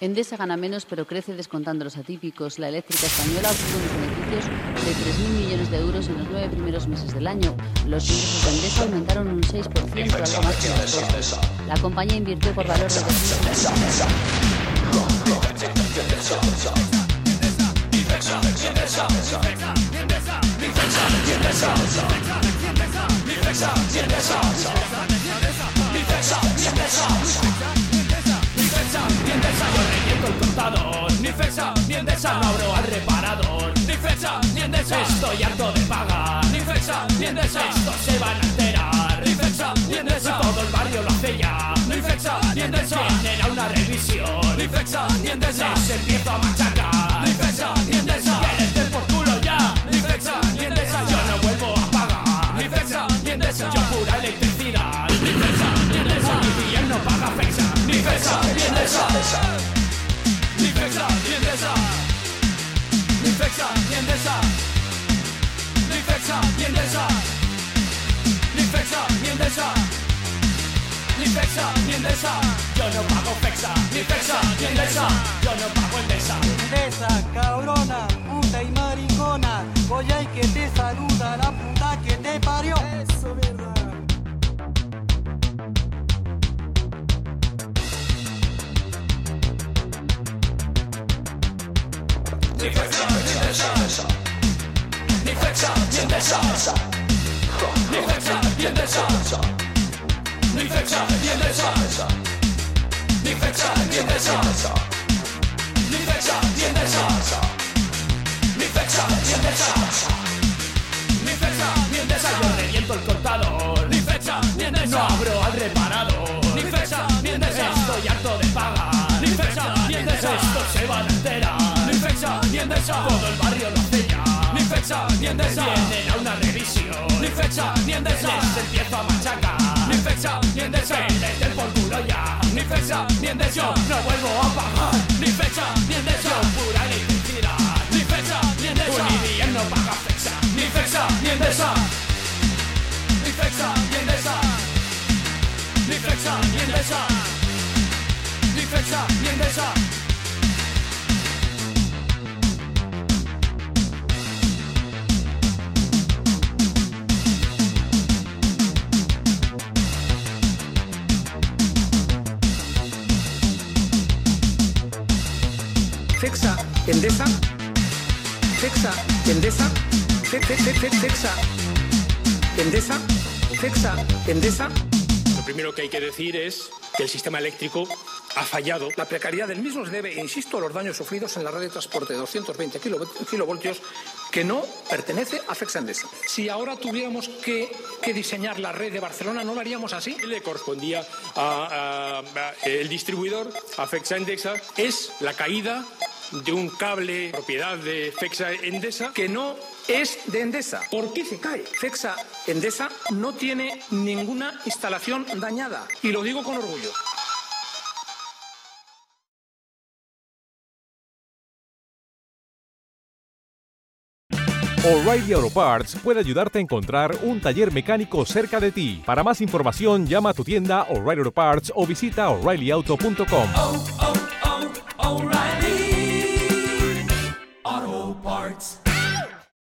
Endesa gana menos pero crece descontando los atípicos. La eléctrica española obtuvo unos beneficios de 3.000 millones de euros en los nueve primeros meses del año. Los ingresos de Endesa aumentaron un 6%, algo más que costos. La compañía invirtió por valor de 2.000 fecha, no abro al reparador. Ni fecha, ni endesa, estoy harto de pagar. Ni fecha, ni endesa, esto se van a enterar. Ni fecha, ni endesa, todo el barrio lo hace ya. Ni fecha, ni endesa, genera una revisión. Ni fecha, ni endesa, se empieza a machacar. Ni fecha, ni endesa, que por culo ya. Ni fecha, ni endesa, yo no vuelvo a pagar. Ni fecha, ni endesa, yo pura electricidad. Ni fecha, ni endesa, mi no paga fecha. Ni fecha, ni endesa. Ni fecha, ni endesa. Yo no pago fecha, ni fecha, ni endesa. Yo no pago endesa. Endesa, cabrona, puta y maricona. Voy y que te saluda la puta que te parió. Eso, verdad. Ni fecha, ni endesa. Ni fecha, ni endesa. Ni fecha, ni endesa. Todo el barrio lo hace ya. Ni fecha, ni endesa, vienen a una revisión. Ni fecha, ni endesa, se empieza a machacar. Ni fecha, ni endesa, desde el fecha, ni endesa, no vuelvo a pagar. Ni fecha, ni endesa, pura electricidad. Ni fecha, ni endesa, un no paga fecha. Ni fecha, ni endesa. Ni fecha, ni endesa. Ni fecha, ni endesa. Ni fecha, ni endesa. Fexa, Endesa, Fexa, Endesa, Fexa, Endesa, Fexa, Endesa. Primero que hay que decir es que el sistema eléctrico ha fallado. La precariedad del mismo se debe, insisto, a los daños sufridos en la red de transporte de 220 kilovoltios que no pertenece a Fexa Endesa. Si ahora tuviéramos que, diseñar la red de Barcelona, ¿no lo haríamos así? Le correspondía a, el distribuidor, a Fexa Endesa, es la caída de un cable propiedad de Fexa Endesa que no es de Endesa. ¿Por qué se cae? Fexa Endesa no tiene ninguna instalación dañada y lo digo con orgullo. O'Reilly Auto Parts puede ayudarte a encontrar un taller mecánico cerca de ti. Para más información, llama a tu tienda O'Reilly Auto Parts o visita oreillyauto.com.